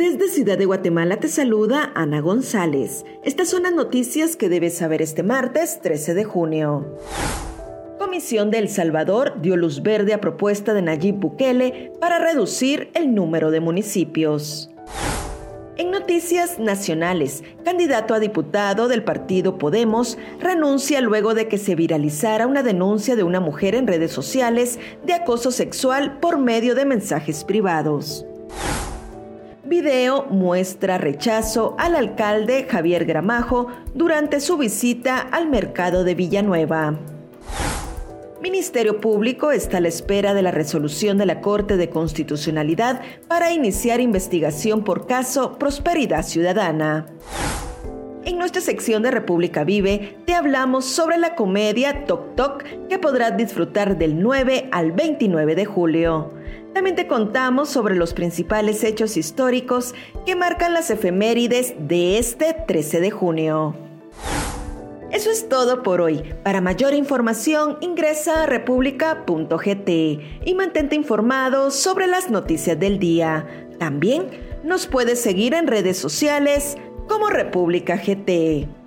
Desde Ciudad de Guatemala te saluda Ana González. Estas son las noticias que debes saber este martes 13 de junio. Comisión de El Salvador dio luz verde a propuesta de Nayib Bukele para reducir el número de municipios. En noticias nacionales, candidato a diputado del partido Podemos renuncia luego de que se viralizara una denuncia de una mujer en redes sociales de acoso sexual por medio de mensajes privados. Video muestra rechazo al alcalde Javier Gramajo durante su visita al mercado de Villanueva. Ministerio Público está a la espera de la resolución de la Corte de Constitucionalidad para iniciar investigación por caso Prosperidad Ciudadana. Nuestra sección de República Vive te hablamos sobre la comedia Tok Tok que podrás disfrutar del 9 al 29 de julio. También te contamos sobre los principales hechos históricos que marcan las efemérides de este 13 de junio. Eso es todo por hoy. Para mayor información ingresa a república.gt y mantente informado sobre las noticias del día. También nos puedes seguir en redes sociales como República GT.